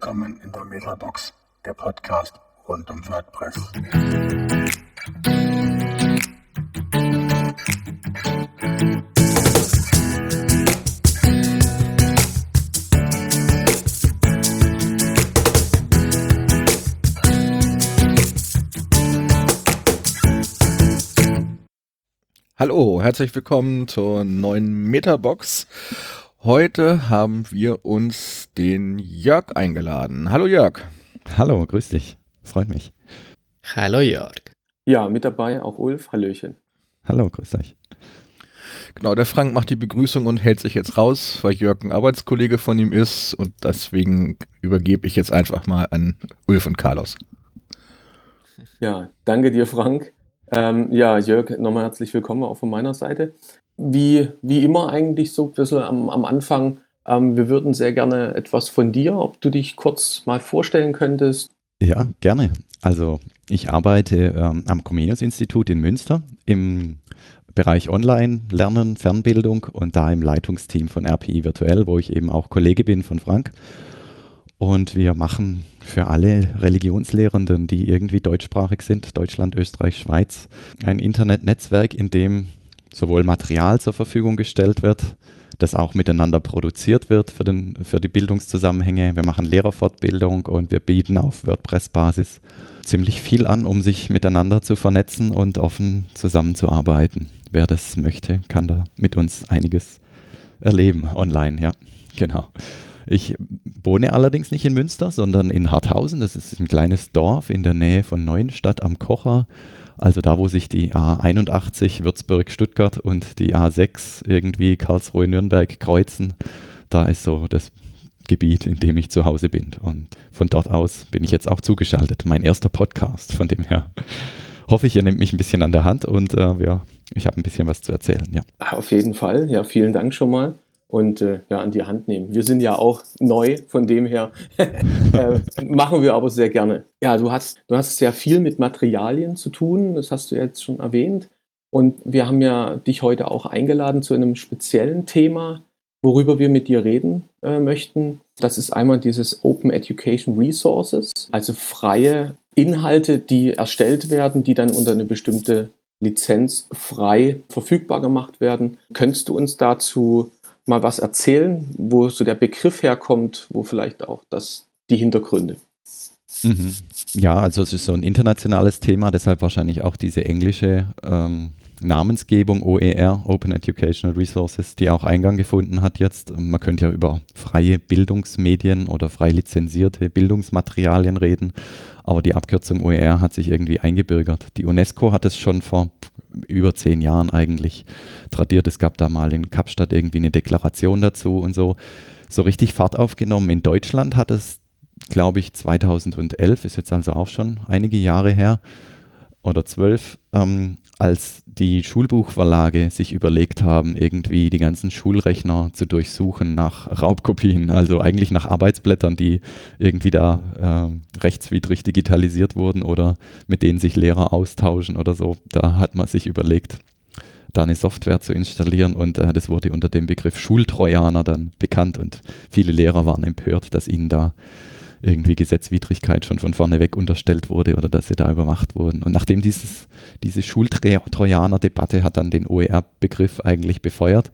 Willkommen in der Metabox, der Podcast rund um WordPress. Hallo, herzlich willkommen zur neuen Metabox. Heute haben wir uns den Jörg eingeladen. Hallo Jörg. Hallo, grüß dich. Freut mich. Hallo Jörg. Ja, mit dabei auch Ulf. Hallöchen. Hallo, grüß euch. Genau, der Frank macht die Begrüßung und hält sich jetzt raus, weil Jörg ein Arbeitskollege von ihm ist und deswegen übergebe ich jetzt einfach mal an Ulf und Carlos. Ja, danke dir, Frank. Ähm, ja, Jörg, nochmal herzlich willkommen auch von meiner Seite. Wie, wie immer eigentlich so ein bisschen am, am Anfang, ähm, wir würden sehr gerne etwas von dir, ob du dich kurz mal vorstellen könntest. Ja, gerne. Also ich arbeite ähm, am Comenius-Institut in Münster im Bereich Online-Lernen, Fernbildung und da im Leitungsteam von RPI Virtuell, wo ich eben auch Kollege bin von Frank. Und wir machen für alle Religionslehrenden, die irgendwie deutschsprachig sind, Deutschland, Österreich, Schweiz, ein Internetnetzwerk, in dem sowohl Material zur Verfügung gestellt wird, das auch miteinander produziert wird für, den, für die Bildungszusammenhänge. Wir machen Lehrerfortbildung und wir bieten auf WordPress-Basis ziemlich viel an, um sich miteinander zu vernetzen und offen zusammenzuarbeiten. Wer das möchte, kann da mit uns einiges erleben online, ja, genau. Ich wohne allerdings nicht in Münster, sondern in Harthausen. Das ist ein kleines Dorf in der Nähe von Neuenstadt am Kocher. Also da, wo sich die A81 Würzburg-Stuttgart und die A6 irgendwie Karlsruhe-Nürnberg kreuzen, da ist so das Gebiet, in dem ich zu Hause bin. Und von dort aus bin ich jetzt auch zugeschaltet. Mein erster Podcast, von dem her hoffe ich, ihr nehmt mich ein bisschen an der Hand und äh, ja, ich habe ein bisschen was zu erzählen. Ja. Auf jeden Fall. Ja, vielen Dank schon mal und äh, ja, an die Hand nehmen. Wir sind ja auch neu, von dem her äh, machen wir aber sehr gerne. Ja, du hast, du hast sehr viel mit Materialien zu tun, das hast du jetzt schon erwähnt. Und wir haben ja dich heute auch eingeladen zu einem speziellen Thema, worüber wir mit dir reden äh, möchten. Das ist einmal dieses Open Education Resources, also freie Inhalte, die erstellt werden, die dann unter eine bestimmte Lizenz frei verfügbar gemacht werden. Könntest du uns dazu mal was erzählen, wo so der Begriff herkommt, wo vielleicht auch das, die Hintergründe. Mhm. Ja, also es ist so ein internationales Thema, deshalb wahrscheinlich auch diese englische ähm, Namensgebung OER, Open Educational Resources, die auch Eingang gefunden hat jetzt. Man könnte ja über freie Bildungsmedien oder frei lizenzierte Bildungsmaterialien reden, aber die Abkürzung OER hat sich irgendwie eingebürgert. Die UNESCO hat es schon vor über zehn Jahren eigentlich tradiert. Es gab da mal in Kapstadt irgendwie eine Deklaration dazu und so. So richtig Fahrt aufgenommen. In Deutschland hat es, glaube ich, 2011, ist jetzt also auch schon einige Jahre her, oder zwölf, ähm, als die Schulbuchverlage sich überlegt haben, irgendwie die ganzen Schulrechner zu durchsuchen nach Raubkopien, also eigentlich nach Arbeitsblättern, die irgendwie da äh, rechtswidrig digitalisiert wurden oder mit denen sich Lehrer austauschen oder so. Da hat man sich überlegt, da eine Software zu installieren und äh, das wurde unter dem Begriff Schultrojaner dann bekannt und viele Lehrer waren empört, dass ihnen da irgendwie Gesetzwidrigkeit schon von vorneweg unterstellt wurde oder dass sie da überwacht wurden. Und nachdem dieses, diese Schultrojaner-Debatte hat dann den OER-Begriff eigentlich befeuert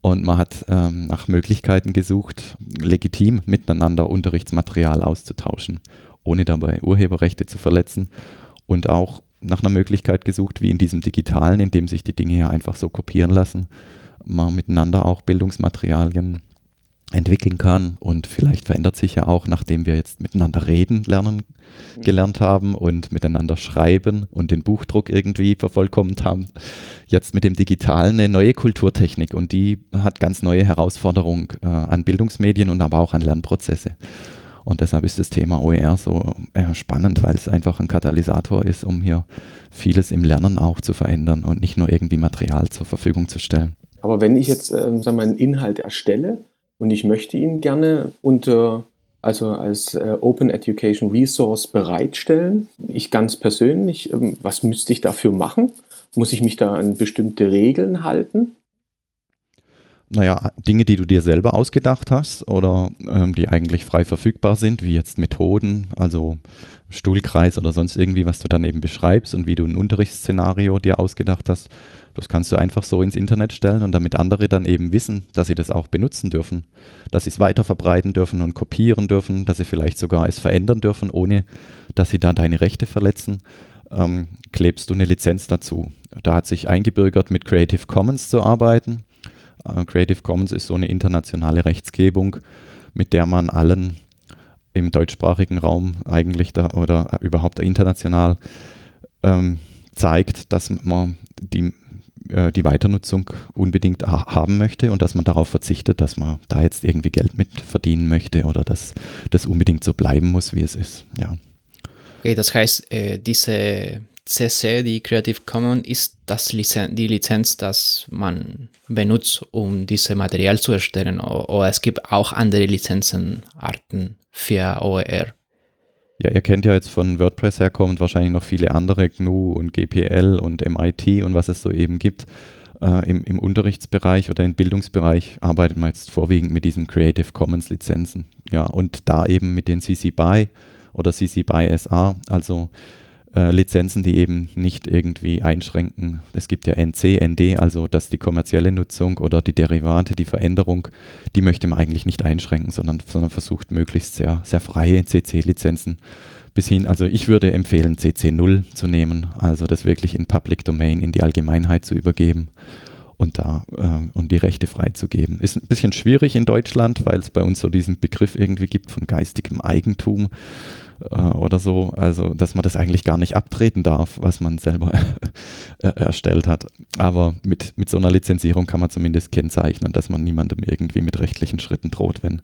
und man hat ähm, nach Möglichkeiten gesucht, legitim miteinander Unterrichtsmaterial auszutauschen, ohne dabei Urheberrechte zu verletzen und auch nach einer Möglichkeit gesucht, wie in diesem digitalen, in dem sich die Dinge ja einfach so kopieren lassen, man miteinander auch Bildungsmaterialien entwickeln kann und vielleicht verändert sich ja auch, nachdem wir jetzt miteinander reden lernen mhm. gelernt haben und miteinander schreiben und den Buchdruck irgendwie vervollkommnet haben, jetzt mit dem Digitalen eine neue Kulturtechnik und die hat ganz neue Herausforderungen äh, an Bildungsmedien und aber auch an Lernprozesse. Und deshalb ist das Thema OER so äh, spannend, weil es einfach ein Katalysator ist, um hier vieles im Lernen auch zu verändern und nicht nur irgendwie Material zur Verfügung zu stellen. Aber wenn ich jetzt äh, sagen wir, einen Inhalt erstelle, und ich möchte ihn gerne unter also als äh, Open Education Resource bereitstellen. Ich ganz persönlich, ähm, was müsste ich dafür machen? Muss ich mich da an bestimmte Regeln halten? Naja, Dinge, die du dir selber ausgedacht hast oder ähm, die eigentlich frei verfügbar sind, wie jetzt Methoden, also Stuhlkreis oder sonst irgendwie, was du dann eben beschreibst und wie du ein Unterrichtsszenario dir ausgedacht hast, das kannst du einfach so ins Internet stellen und damit andere dann eben wissen, dass sie das auch benutzen dürfen, dass sie es weiterverbreiten dürfen und kopieren dürfen, dass sie vielleicht sogar es verändern dürfen, ohne dass sie da deine Rechte verletzen, ähm, klebst du eine Lizenz dazu. Da hat sich eingebürgert, mit Creative Commons zu arbeiten. Äh, Creative Commons ist so eine internationale Rechtsgebung, mit der man allen im deutschsprachigen Raum eigentlich da oder überhaupt international ähm, zeigt, dass man die, äh, die Weiternutzung unbedingt ha haben möchte und dass man darauf verzichtet, dass man da jetzt irgendwie Geld mit verdienen möchte oder dass das unbedingt so bleiben muss, wie es ist. Ja. Okay, das heißt, äh, diese CC, die Creative Commons, ist das Lizen die Lizenz, dass man benutzt, um dieses Material zu erstellen. Oder es gibt auch andere Lizenzenarten für OER. Ja, ihr kennt ja jetzt von WordPress herkommend wahrscheinlich noch viele andere, GNU und GPL und MIT und was es so eben gibt. Äh, im, Im Unterrichtsbereich oder im Bildungsbereich arbeitet man jetzt vorwiegend mit diesen Creative Commons Lizenzen. Ja, und da eben mit den CC BY oder CC BY SA, also äh, Lizenzen, die eben nicht irgendwie einschränken. Es gibt ja NC, ND, also dass die kommerzielle Nutzung oder die Derivate, die Veränderung, die möchte man eigentlich nicht einschränken, sondern, sondern versucht möglichst sehr, sehr freie CC-Lizenzen bis hin, also ich würde empfehlen, CC0 zu nehmen, also das wirklich in Public Domain, in die Allgemeinheit zu übergeben und da äh, und die Rechte freizugeben. Ist ein bisschen schwierig in Deutschland, weil es bei uns so diesen Begriff irgendwie gibt von geistigem Eigentum äh, oder so. Also, dass man das eigentlich gar nicht abtreten darf, was man selber erstellt hat. Aber mit, mit so einer Lizenzierung kann man zumindest kennzeichnen, dass man niemandem irgendwie mit rechtlichen Schritten droht, wenn,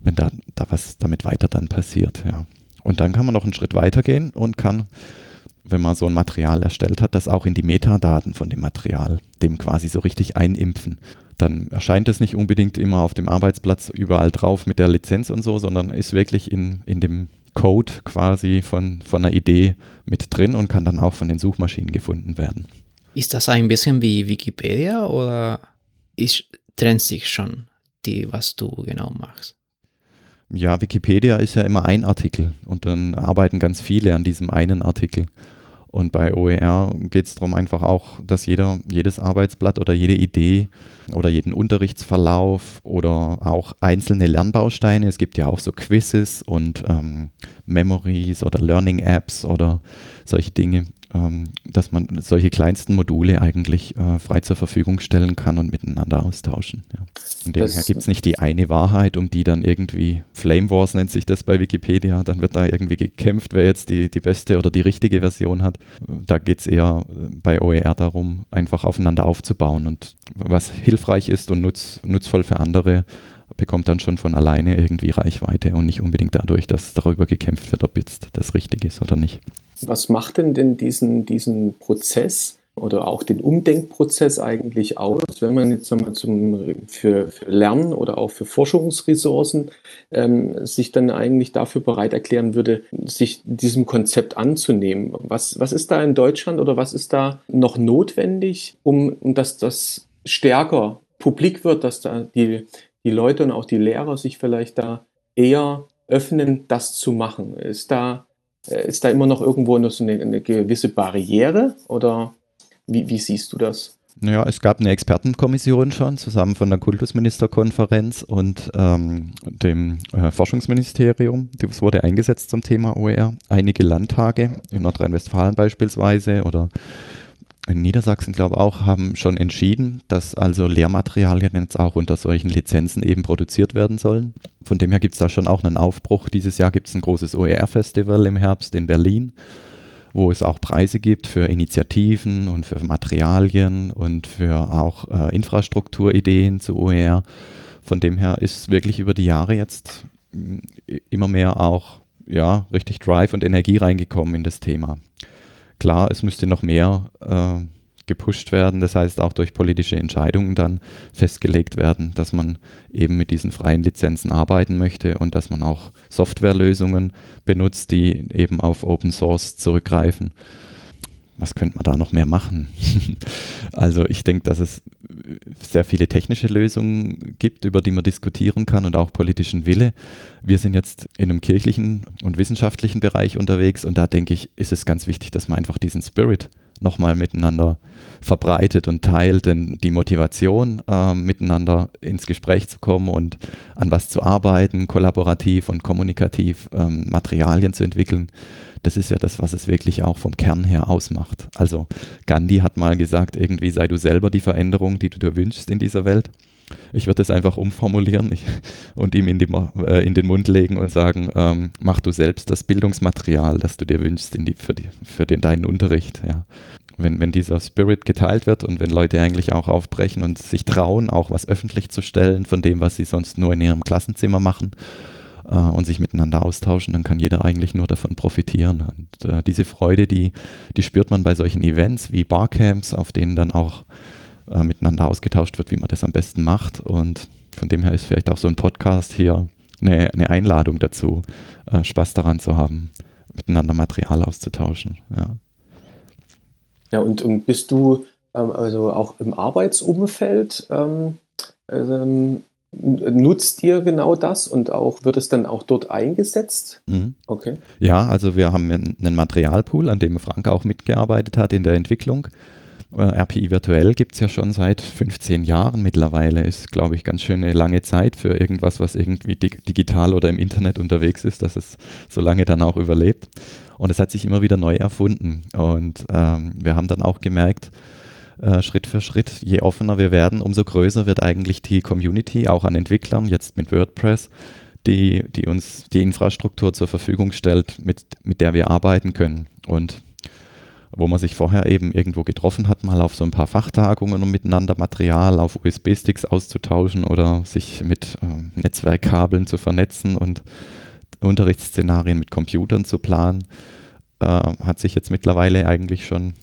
wenn da, da was damit weiter dann passiert. Ja. Und dann kann man noch einen Schritt weiter gehen und kann, wenn man so ein Material erstellt hat, das auch in die Metadaten von dem Material, dem quasi so richtig einimpfen dann erscheint es nicht unbedingt immer auf dem Arbeitsplatz überall drauf mit der Lizenz und so, sondern ist wirklich in, in dem Code quasi von, von einer Idee mit drin und kann dann auch von den Suchmaschinen gefunden werden. Ist das ein bisschen wie Wikipedia oder ist, trennt sich schon die, was du genau machst? Ja, Wikipedia ist ja immer ein Artikel und dann arbeiten ganz viele an diesem einen Artikel. Und bei OER geht es darum einfach auch, dass jeder, jedes Arbeitsblatt oder jede Idee oder jeden Unterrichtsverlauf oder auch einzelne Lernbausteine, es gibt ja auch so Quizzes und ähm, Memories oder Learning Apps oder solche Dinge, dass man solche kleinsten Module eigentlich äh, frei zur Verfügung stellen kann und miteinander austauschen. Ja. Von dem her gibt es nicht die eine Wahrheit, um die dann irgendwie, Flame Wars nennt sich das bei Wikipedia, dann wird da irgendwie gekämpft, wer jetzt die, die beste oder die richtige Version hat. Da geht es eher äh, bei OER darum, einfach aufeinander aufzubauen und was hilfreich ist und nutz, nutzvoll für andere, bekommt dann schon von alleine irgendwie Reichweite und nicht unbedingt dadurch, dass darüber gekämpft wird, ob jetzt das richtig ist oder nicht. Was macht denn denn diesen, diesen Prozess oder auch den Umdenkprozess eigentlich aus, wenn man jetzt einmal zum, für, für Lernen oder auch für Forschungsressourcen ähm, sich dann eigentlich dafür bereit erklären würde, sich diesem Konzept anzunehmen? Was, was ist da in Deutschland oder was ist da noch notwendig, um, um dass das stärker publik wird, dass da die, die Leute und auch die Lehrer sich vielleicht da eher öffnen, das zu machen? Ist da, äh, ist da immer noch irgendwo noch so eine, eine gewisse Barriere oder wie, wie siehst du das? Naja, es gab eine Expertenkommission schon, zusammen von der Kultusministerkonferenz und ähm, dem äh, Forschungsministerium. Das wurde eingesetzt zum Thema OER. Einige Landtage in Nordrhein-Westfalen beispielsweise oder in Niedersachsen, glaube ich, auch, haben schon entschieden, dass also Lehrmaterialien jetzt auch unter solchen Lizenzen eben produziert werden sollen. Von dem her gibt es da schon auch einen Aufbruch. Dieses Jahr gibt es ein großes OER-Festival im Herbst in Berlin, wo es auch Preise gibt für Initiativen und für Materialien und für auch äh, Infrastrukturideen zu OER. Von dem her ist wirklich über die Jahre jetzt äh, immer mehr auch ja, richtig Drive und Energie reingekommen in das Thema. Klar, es müsste noch mehr äh, gepusht werden, das heißt auch durch politische Entscheidungen dann festgelegt werden, dass man eben mit diesen freien Lizenzen arbeiten möchte und dass man auch Softwarelösungen benutzt, die eben auf Open Source zurückgreifen. Was könnte man da noch mehr machen? also ich denke, dass es sehr viele technische Lösungen gibt, über die man diskutieren kann und auch politischen Wille. Wir sind jetzt in einem kirchlichen und wissenschaftlichen Bereich unterwegs und da denke ich, ist es ganz wichtig, dass man einfach diesen Spirit nochmal miteinander verbreitet und teilt, denn die Motivation, äh, miteinander ins Gespräch zu kommen und an was zu arbeiten, kollaborativ und kommunikativ ähm, Materialien zu entwickeln, das ist ja das, was es wirklich auch vom Kern her ausmacht. Also Gandhi hat mal gesagt, irgendwie sei du selber die Veränderung, die du dir wünschst in dieser Welt. Ich würde es einfach umformulieren ich, und ihm in, die, äh, in, den Mund legen und sagen, ähm, mach du selbst das Bildungsmaterial, das du dir wünschst die, für, die, für den, deinen Unterricht. Ja. Wenn, wenn dieser Spirit geteilt wird und wenn Leute eigentlich auch aufbrechen und sich trauen, auch was öffentlich zu stellen von dem, was sie sonst nur in ihrem Klassenzimmer machen, äh, und sich miteinander austauschen, dann kann jeder eigentlich nur davon profitieren. Und äh, diese Freude, die, die spürt man bei solchen Events wie Barcamps, auf denen dann auch äh, miteinander ausgetauscht wird, wie man das am besten macht. Und von dem her ist vielleicht auch so ein Podcast hier eine, eine Einladung dazu, äh, Spaß daran zu haben, miteinander Material auszutauschen. Ja, ja und, und bist du ähm, also auch im Arbeitsumfeld ähm, ähm, Nutzt ihr genau das und auch wird es dann auch dort eingesetzt? Mhm. Okay. Ja, also wir haben einen Materialpool, an dem Frank auch mitgearbeitet hat in der Entwicklung. Äh, RPI virtuell gibt es ja schon seit 15 Jahren mittlerweile. Ist, glaube ich, ganz schön eine lange Zeit für irgendwas, was irgendwie digital oder im Internet unterwegs ist, dass es so lange dann auch überlebt. Und es hat sich immer wieder neu erfunden. Und ähm, wir haben dann auch gemerkt, äh, Schritt für Schritt. Je offener wir werden, umso größer wird eigentlich die Community, auch an Entwicklern, jetzt mit WordPress, die, die uns die Infrastruktur zur Verfügung stellt, mit, mit der wir arbeiten können. Und wo man sich vorher eben irgendwo getroffen hat, mal auf so ein paar Fachtagungen, um miteinander Material auf USB-Sticks auszutauschen oder sich mit äh, Netzwerkkabeln zu vernetzen und Unterrichtsszenarien mit Computern zu planen, äh, hat sich jetzt mittlerweile eigentlich schon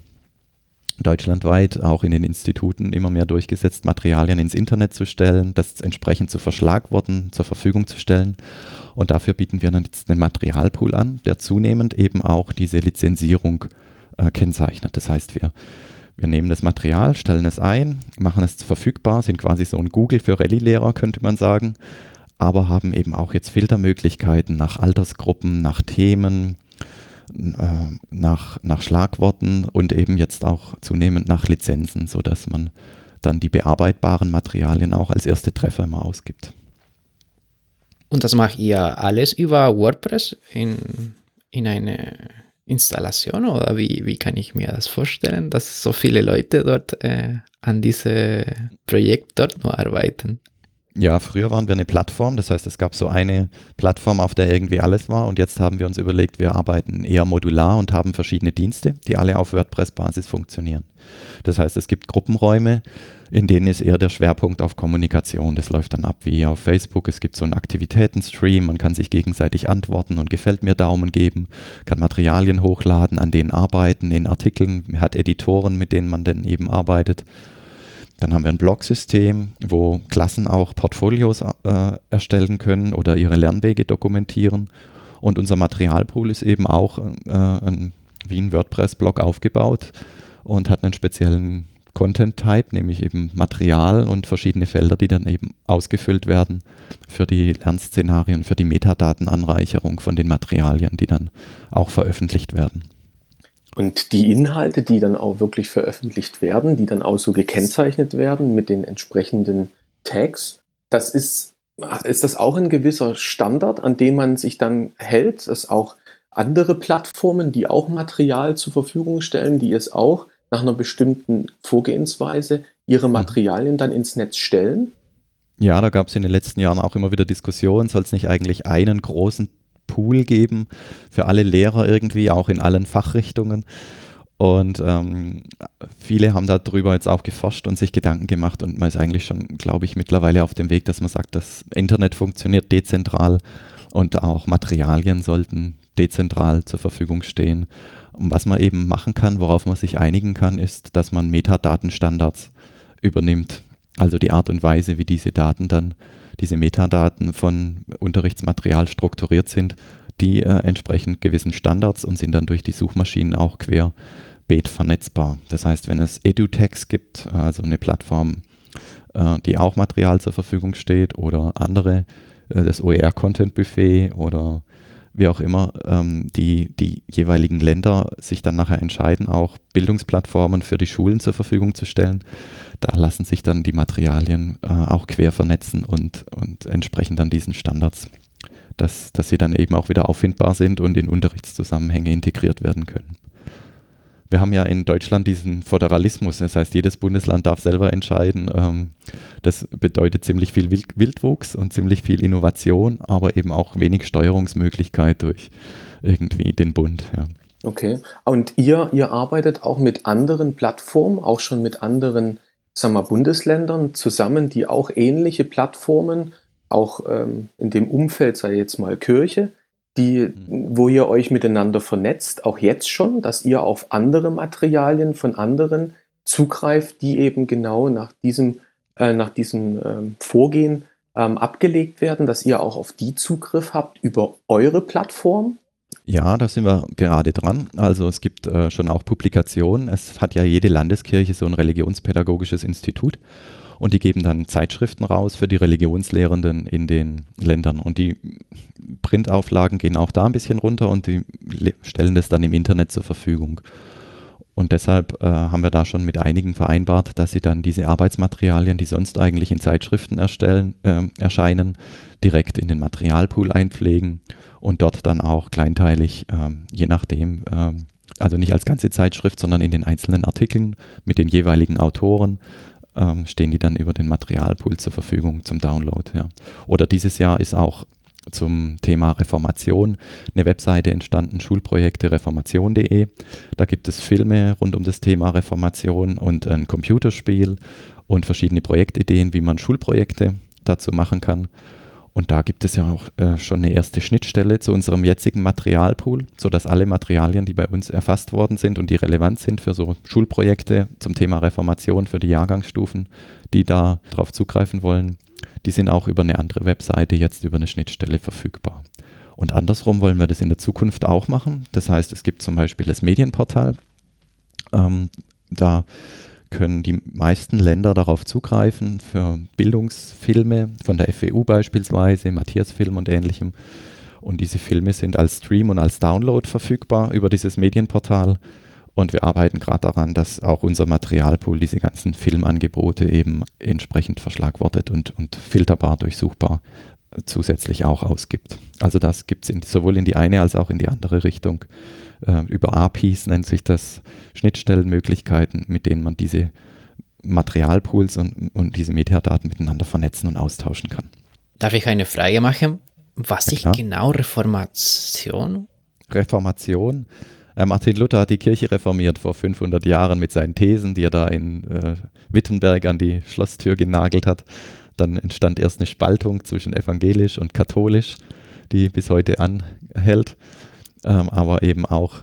deutschlandweit auch in den Instituten immer mehr durchgesetzt, Materialien ins Internet zu stellen, das entsprechend zu Verschlagworten zur Verfügung zu stellen. Und dafür bieten wir dann jetzt einen Materialpool an, der zunehmend eben auch diese Lizenzierung äh, kennzeichnet. Das heißt, wir, wir nehmen das Material, stellen es ein, machen es verfügbar, sind quasi so ein Google für Rallye-Lehrer, könnte man sagen, aber haben eben auch jetzt Filtermöglichkeiten nach Altersgruppen, nach Themen, äh, nach, nach Schlagworten und eben jetzt auch zunehmend nach Lizenzen, sodass man dann die bearbeitbaren Materialien auch als erste Treffer immer ausgibt. Und das macht ihr alles über WordPress in, in eine Installation oder wie, wie kann ich mir das vorstellen, dass so viele Leute dort äh, an diesem Projekt dort nur arbeiten? Ja, früher waren wir eine Plattform, das heißt, es gab so eine Plattform, auf der irgendwie alles war und jetzt haben wir uns überlegt, wir arbeiten eher modular und haben verschiedene Dienste, die alle auf WordPress-Basis funktionieren. Das heißt, es gibt Gruppenräume, in denen ist eher der Schwerpunkt auf Kommunikation. Das läuft dann ab wie auf Facebook. Es gibt so einen Aktivitätenstream, man kann sich gegenseitig antworten und gefällt mir Daumen geben, kann Materialien hochladen, an denen arbeiten, in Artikeln, hat Editoren, mit denen man dann eben arbeitet. Dann haben wir ein Blog-System, wo Klassen auch Portfolios äh, erstellen können oder ihre Lernwege dokumentieren. Und unser Materialpool ist eben auch äh, ein, wie ein WordPress-Blog aufgebaut und hat einen speziellen Content-Type, nämlich eben Material und verschiedene Felder, die dann eben ausgefüllt werden für die Lernszenarien, für die Metadatenanreicherung von den Materialien, die dann auch veröffentlicht werden. Und die Inhalte, die dann auch wirklich veröffentlicht werden, die dann auch so gekennzeichnet werden mit den entsprechenden Tags, das ist, ist das auch ein gewisser Standard, an dem man sich dann hält, dass auch andere Plattformen, die auch Material zur Verfügung stellen, die es auch nach einer bestimmten Vorgehensweise ihre mhm. Materialien dann ins Netz stellen? Ja, da gab es in den letzten Jahren auch immer wieder Diskussionen, soll es nicht eigentlich einen großen Pool geben für alle Lehrer irgendwie, auch in allen Fachrichtungen. Und ähm, viele haben darüber jetzt auch geforscht und sich Gedanken gemacht und man ist eigentlich schon, glaube ich, mittlerweile auf dem Weg, dass man sagt, das Internet funktioniert dezentral und auch Materialien sollten dezentral zur Verfügung stehen. Und was man eben machen kann, worauf man sich einigen kann, ist, dass man Metadatenstandards übernimmt. Also die Art und Weise, wie diese Daten dann diese Metadaten von Unterrichtsmaterial strukturiert sind, die äh, entsprechend gewissen Standards und sind dann durch die Suchmaschinen auch quer querbeet vernetzbar. Das heißt, wenn es EduText gibt, also eine Plattform, äh, die auch Material zur Verfügung steht oder andere, äh, das OER-Content-Buffet oder wie auch immer, ähm, die, die jeweiligen Länder sich dann nachher entscheiden, auch Bildungsplattformen für die Schulen zur Verfügung zu stellen. Da lassen sich dann die Materialien äh, auch quer vernetzen und, und entsprechen dann diesen Standards, dass, dass sie dann eben auch wieder auffindbar sind und in Unterrichtszusammenhänge integriert werden können. Wir haben ja in Deutschland diesen Föderalismus, das heißt, jedes Bundesland darf selber entscheiden. Ähm, das bedeutet ziemlich viel Wildwuchs und ziemlich viel Innovation, aber eben auch wenig Steuerungsmöglichkeit durch irgendwie den Bund. Ja. Okay. Und ihr, ihr arbeitet auch mit anderen Plattformen, auch schon mit anderen sagen wir, Bundesländern zusammen, die auch ähnliche Plattformen, auch ähm, in dem Umfeld, sei jetzt mal Kirche, die, mhm. wo ihr euch miteinander vernetzt, auch jetzt schon, dass ihr auf andere Materialien von anderen zugreift, die eben genau nach diesem, äh, nach diesem ähm, Vorgehen ähm, abgelegt werden, dass ihr auch auf die Zugriff habt über eure Plattform? Ja, da sind wir gerade dran. Also es gibt äh, schon auch Publikationen. Es hat ja jede Landeskirche so ein religionspädagogisches Institut und die geben dann Zeitschriften raus für die Religionslehrenden in den Ländern. Und die Printauflagen gehen auch da ein bisschen runter und die stellen das dann im Internet zur Verfügung. Und deshalb äh, haben wir da schon mit einigen vereinbart, dass sie dann diese Arbeitsmaterialien, die sonst eigentlich in Zeitschriften erstellen, äh, erscheinen, direkt in den Materialpool einpflegen und dort dann auch kleinteilig, äh, je nachdem, ähm, also nicht als ganze Zeitschrift, sondern in den einzelnen Artikeln mit den jeweiligen Autoren ähm, stehen die dann über den Materialpool zur Verfügung zum Download. Ja. Oder dieses Jahr ist auch zum Thema Reformation eine Webseite entstanden, Schulprojekte reformation.de. Da gibt es Filme rund um das Thema Reformation und ein Computerspiel und verschiedene Projektideen, wie man Schulprojekte dazu machen kann. Und da gibt es ja auch äh, schon eine erste Schnittstelle zu unserem jetzigen Materialpool, sodass alle Materialien, die bei uns erfasst worden sind und die relevant sind für so Schulprojekte zum Thema Reformation für die Jahrgangsstufen, die da drauf zugreifen wollen, die sind auch über eine andere Webseite jetzt über eine Schnittstelle verfügbar. Und andersrum wollen wir das in der Zukunft auch machen. Das heißt, es gibt zum Beispiel das Medienportal. Ähm, da können die meisten Länder darauf zugreifen für Bildungsfilme von der FEU beispielsweise, Matthias Film und ähnlichem. Und diese Filme sind als Stream und als Download verfügbar über dieses Medienportal. Und wir arbeiten gerade daran, dass auch unser Materialpool diese ganzen Filmangebote eben entsprechend verschlagwortet und, und filterbar durchsuchbar zusätzlich auch ausgibt. Also das gibt es sowohl in die eine als auch in die andere Richtung äh, über APIs nennt sich das, Schnittstellenmöglichkeiten, mit denen man diese Materialpools und, und diese Metadaten miteinander vernetzen und austauschen kann. Darf ich eine Frage machen? Was ist genau Reformation? Reformation. Äh, Martin Luther hat die Kirche reformiert vor 500 Jahren mit seinen Thesen, die er da in äh, Wittenberg an die Schlosstür genagelt hat. Dann entstand erst eine Spaltung zwischen evangelisch und katholisch, die bis heute anhält ähm, aber eben auch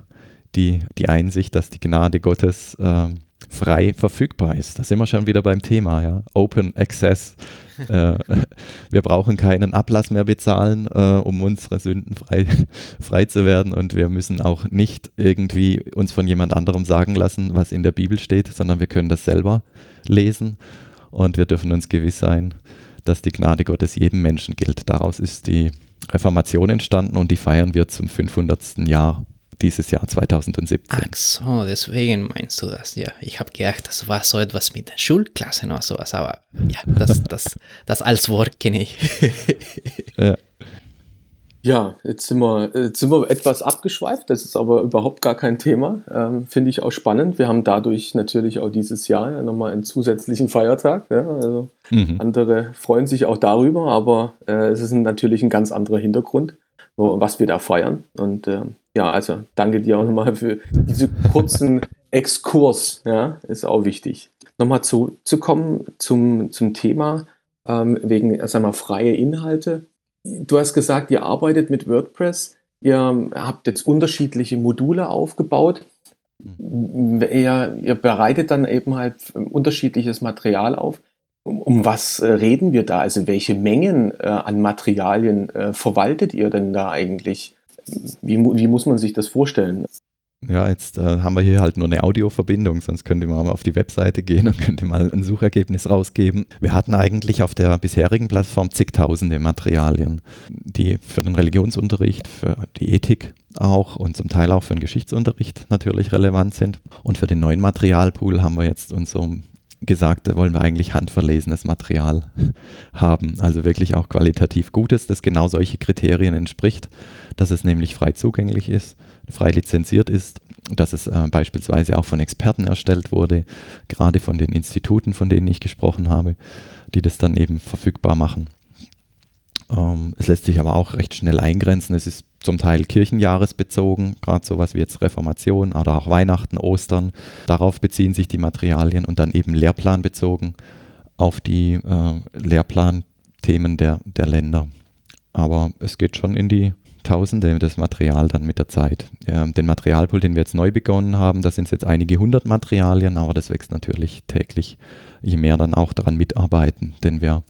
die, die Einsicht, dass die Gnade Gottes ähm, frei verfügbar ist. Da sind wir schon wieder beim Thema, ja. Open Access. äh, wir brauchen keinen Ablass mehr bezahlen, äh, um unsere Sünden frei, frei zu werden. Und wir müssen auch nicht irgendwie uns von jemand anderem sagen lassen, was in der Bibel steht, sondern wir können das selber lesen. Und wir dürfen uns gewiss sein, dass die Gnade Gottes jedem Menschen gilt. Daraus ist die Reformation entstanden und die feiern wir zum 500. Jahr dieses Jahr 2017. Ach so, deswegen meinst du das, ja. Ich habe gedacht, das war so etwas mit den Schulklassen oder sowas, aber ja, das, das, das als Wort kenne ich. ja. Ja, jetzt sind, wir, jetzt sind wir etwas abgeschweift, das ist aber überhaupt gar kein Thema. Ähm, Finde ich auch spannend. Wir haben dadurch natürlich auch dieses Jahr ja nochmal einen zusätzlichen Feiertag. Ja? Also mhm. Andere freuen sich auch darüber, aber äh, es ist natürlich ein ganz anderer Hintergrund, was wir da feiern. Und äh, ja, also danke dir auch nochmal für diesen kurzen Exkurs. Ja, ist auch wichtig. Nochmal zu, zu kommen zum, zum Thema ähm, wegen, sagen wir, freie Inhalte Du hast gesagt, ihr arbeitet mit WordPress. Ihr habt jetzt unterschiedliche Module aufgebaut. Ihr, ihr bereitet dann eben halt unterschiedliches Material auf. Um, um was äh, reden wir da? Also welche Mengen äh, an Materialien äh, verwaltet ihr denn da eigentlich? Wie, wie muss man sich das vorstellen? Ja, jetzt äh, haben wir hier halt nur eine Audioverbindung, sonst könnte man mal auf die Webseite gehen und könnte mal ein Suchergebnis rausgeben. Wir hatten eigentlich auf der bisherigen Plattform zigtausende Materialien, die für den Religionsunterricht, für die Ethik auch und zum Teil auch für den Geschichtsunterricht natürlich relevant sind. Und für den neuen Materialpool haben wir jetzt uns so gesagt, da wollen wir eigentlich handverlesenes Material haben, also wirklich auch qualitativ gutes, das genau solche Kriterien entspricht, dass es nämlich frei zugänglich ist, frei lizenziert ist, dass es äh, beispielsweise auch von Experten erstellt wurde, gerade von den Instituten, von denen ich gesprochen habe, die das dann eben verfügbar machen. Ähm, es lässt sich aber auch recht schnell eingrenzen. Es ist zum Teil kirchenjahresbezogen, gerade sowas wie jetzt Reformation oder auch Weihnachten, Ostern. Darauf beziehen sich die Materialien und dann eben lehrplanbezogen auf die äh, Lehrplanthemen der, der Länder. Aber es geht schon in die Tausende das Material dann mit der Zeit. Ja, den Materialpool, den wir jetzt neu begonnen haben, da sind es jetzt einige hundert Materialien, aber das wächst natürlich täglich, je mehr dann auch daran mitarbeiten, denn wir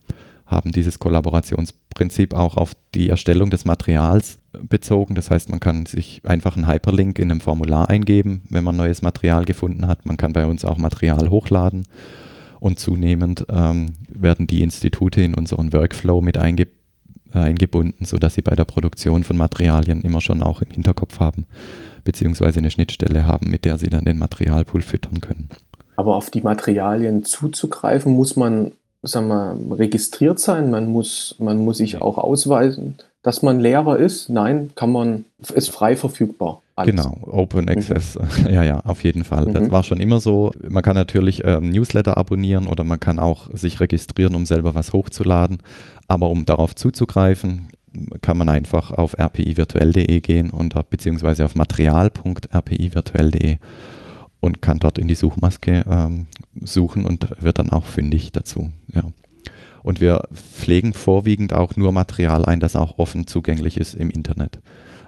haben dieses Kollaborationsprinzip auch auf die Erstellung des Materials bezogen. Das heißt, man kann sich einfach einen Hyperlink in einem Formular eingeben, wenn man neues Material gefunden hat. Man kann bei uns auch Material hochladen und zunehmend ähm, werden die Institute in unseren Workflow mit einge eingebunden, sodass sie bei der Produktion von Materialien immer schon auch im Hinterkopf haben, beziehungsweise eine Schnittstelle haben, mit der sie dann den Materialpool füttern können. Aber auf die Materialien zuzugreifen, muss man sagen wir, registriert sein, man muss, man muss sich auch ausweisen, dass man Lehrer ist. Nein, kann man, ist frei verfügbar. Alles. Genau, Open mhm. Access, mhm. ja, ja, auf jeden Fall. Mhm. Das war schon immer so. Man kann natürlich äh, Newsletter abonnieren oder man kann auch sich registrieren, um selber was hochzuladen. Aber um darauf zuzugreifen, kann man einfach auf rpivirtuell.de gehen und beziehungsweise auf material.rpivirtuell.de und kann dort in die Suchmaske ähm, suchen und wird dann auch fündig dazu. Ja. Und wir pflegen vorwiegend auch nur Material ein, das auch offen zugänglich ist im Internet.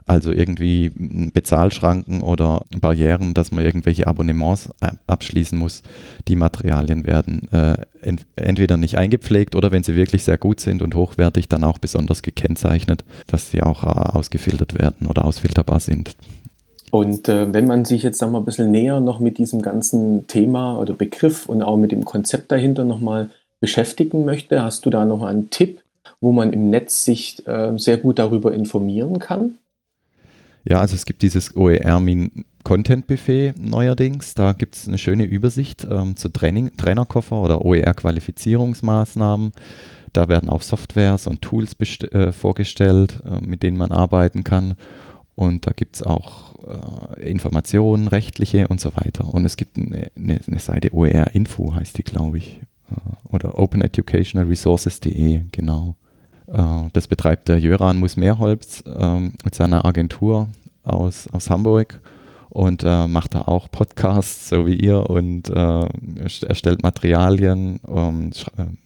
Also irgendwie Bezahlschranken oder Barrieren, dass man irgendwelche Abonnements abschließen muss. Die Materialien werden äh, ent entweder nicht eingepflegt oder wenn sie wirklich sehr gut sind und hochwertig, dann auch besonders gekennzeichnet, dass sie auch äh, ausgefiltert werden oder ausfilterbar sind. Und äh, wenn man sich jetzt mal ein bisschen näher noch mit diesem ganzen Thema oder Begriff und auch mit dem Konzept dahinter noch mal beschäftigen möchte, hast du da noch einen Tipp, wo man im Netz sich äh, sehr gut darüber informieren kann? Ja, also es gibt dieses OER Content Buffet neuerdings. Da gibt es eine schöne Übersicht ähm, zu Training, Trainerkoffer oder OER-Qualifizierungsmaßnahmen. Da werden auch Softwares und Tools äh, vorgestellt, äh, mit denen man arbeiten kann. Und da gibt es auch äh, Informationen, rechtliche und so weiter. Und es gibt eine, eine, eine Seite OER Info, heißt die, glaube ich. Äh, oder Open Educational Resources.de, genau. Äh, das betreibt der Jöran Musmeerholz ähm, mit seiner Agentur aus, aus Hamburg und äh, macht da auch Podcasts, so wie ihr, und erstellt Materialien, ähm,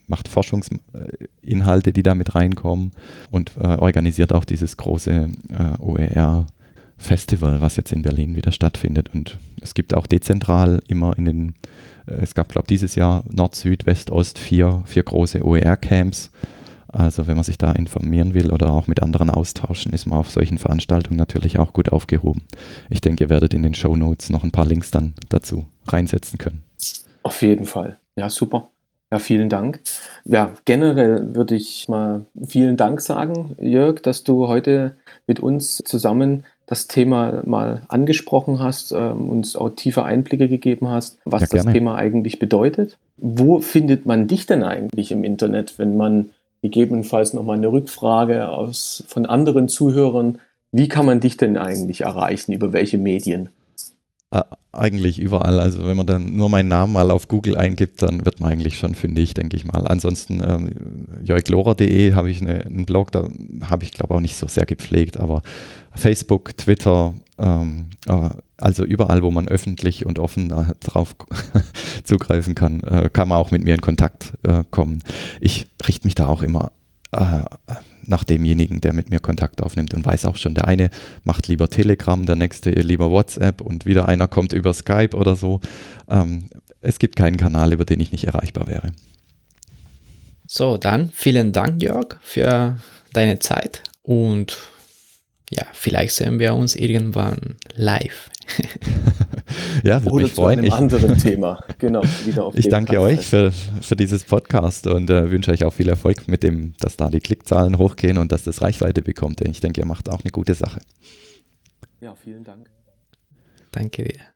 macht Forschungsinhalte, die da mit reinkommen und organisiert auch dieses große äh, OER Festival, was jetzt in Berlin wieder stattfindet. Und es gibt auch dezentral immer in den, es gab, glaube ich, dieses Jahr Nord, Süd, West, Ost vier, vier große OER-Camps also wenn man sich da informieren will oder auch mit anderen austauschen, ist man auf solchen Veranstaltungen natürlich auch gut aufgehoben. Ich denke, ihr werdet in den Show Notes noch ein paar Links dann dazu reinsetzen können. Auf jeden Fall. Ja, super. Ja, vielen Dank. Ja, generell würde ich mal vielen Dank sagen, Jörg, dass du heute mit uns zusammen das Thema mal angesprochen hast, äh, uns auch tiefe Einblicke gegeben hast, was ja, das Thema eigentlich bedeutet. Wo findet man dich denn eigentlich im Internet, wenn man gegebenenfalls nochmal eine Rückfrage aus, von anderen Zuhörern. Wie kann man dich denn eigentlich erreichen? Über welche Medien? Eigentlich überall. Also wenn man dann nur meinen Namen mal auf Google eingibt, dann wird man eigentlich schon fündig, denke ich mal. Ansonsten ähm, jörglora.de habe ich eine, einen Blog, da habe ich glaube auch nicht so sehr gepflegt, aber Facebook, Twitter, ähm, äh, also überall, wo man öffentlich und offen äh, drauf zugreifen kann, äh, kann man auch mit mir in Kontakt äh, kommen. Ich richte mich da auch immer äh, nach demjenigen, der mit mir Kontakt aufnimmt und weiß auch schon, der eine macht lieber Telegram, der nächste lieber WhatsApp und wieder einer kommt über Skype oder so. Ähm, es gibt keinen Kanal, über den ich nicht erreichbar wäre. So, dann vielen Dank, Jörg, für deine Zeit und ja, vielleicht sehen wir uns irgendwann live. ja, würde Oder mich zu freuen. einem Ich, anderen Thema. Genau. Wieder auf ich danke Pfad euch für, für dieses Podcast und äh, wünsche euch auch viel Erfolg mit dem, dass da die Klickzahlen hochgehen und dass das Reichweite bekommt. Denn ich denke, ihr macht auch eine gute Sache. Ja, vielen Dank. Danke dir.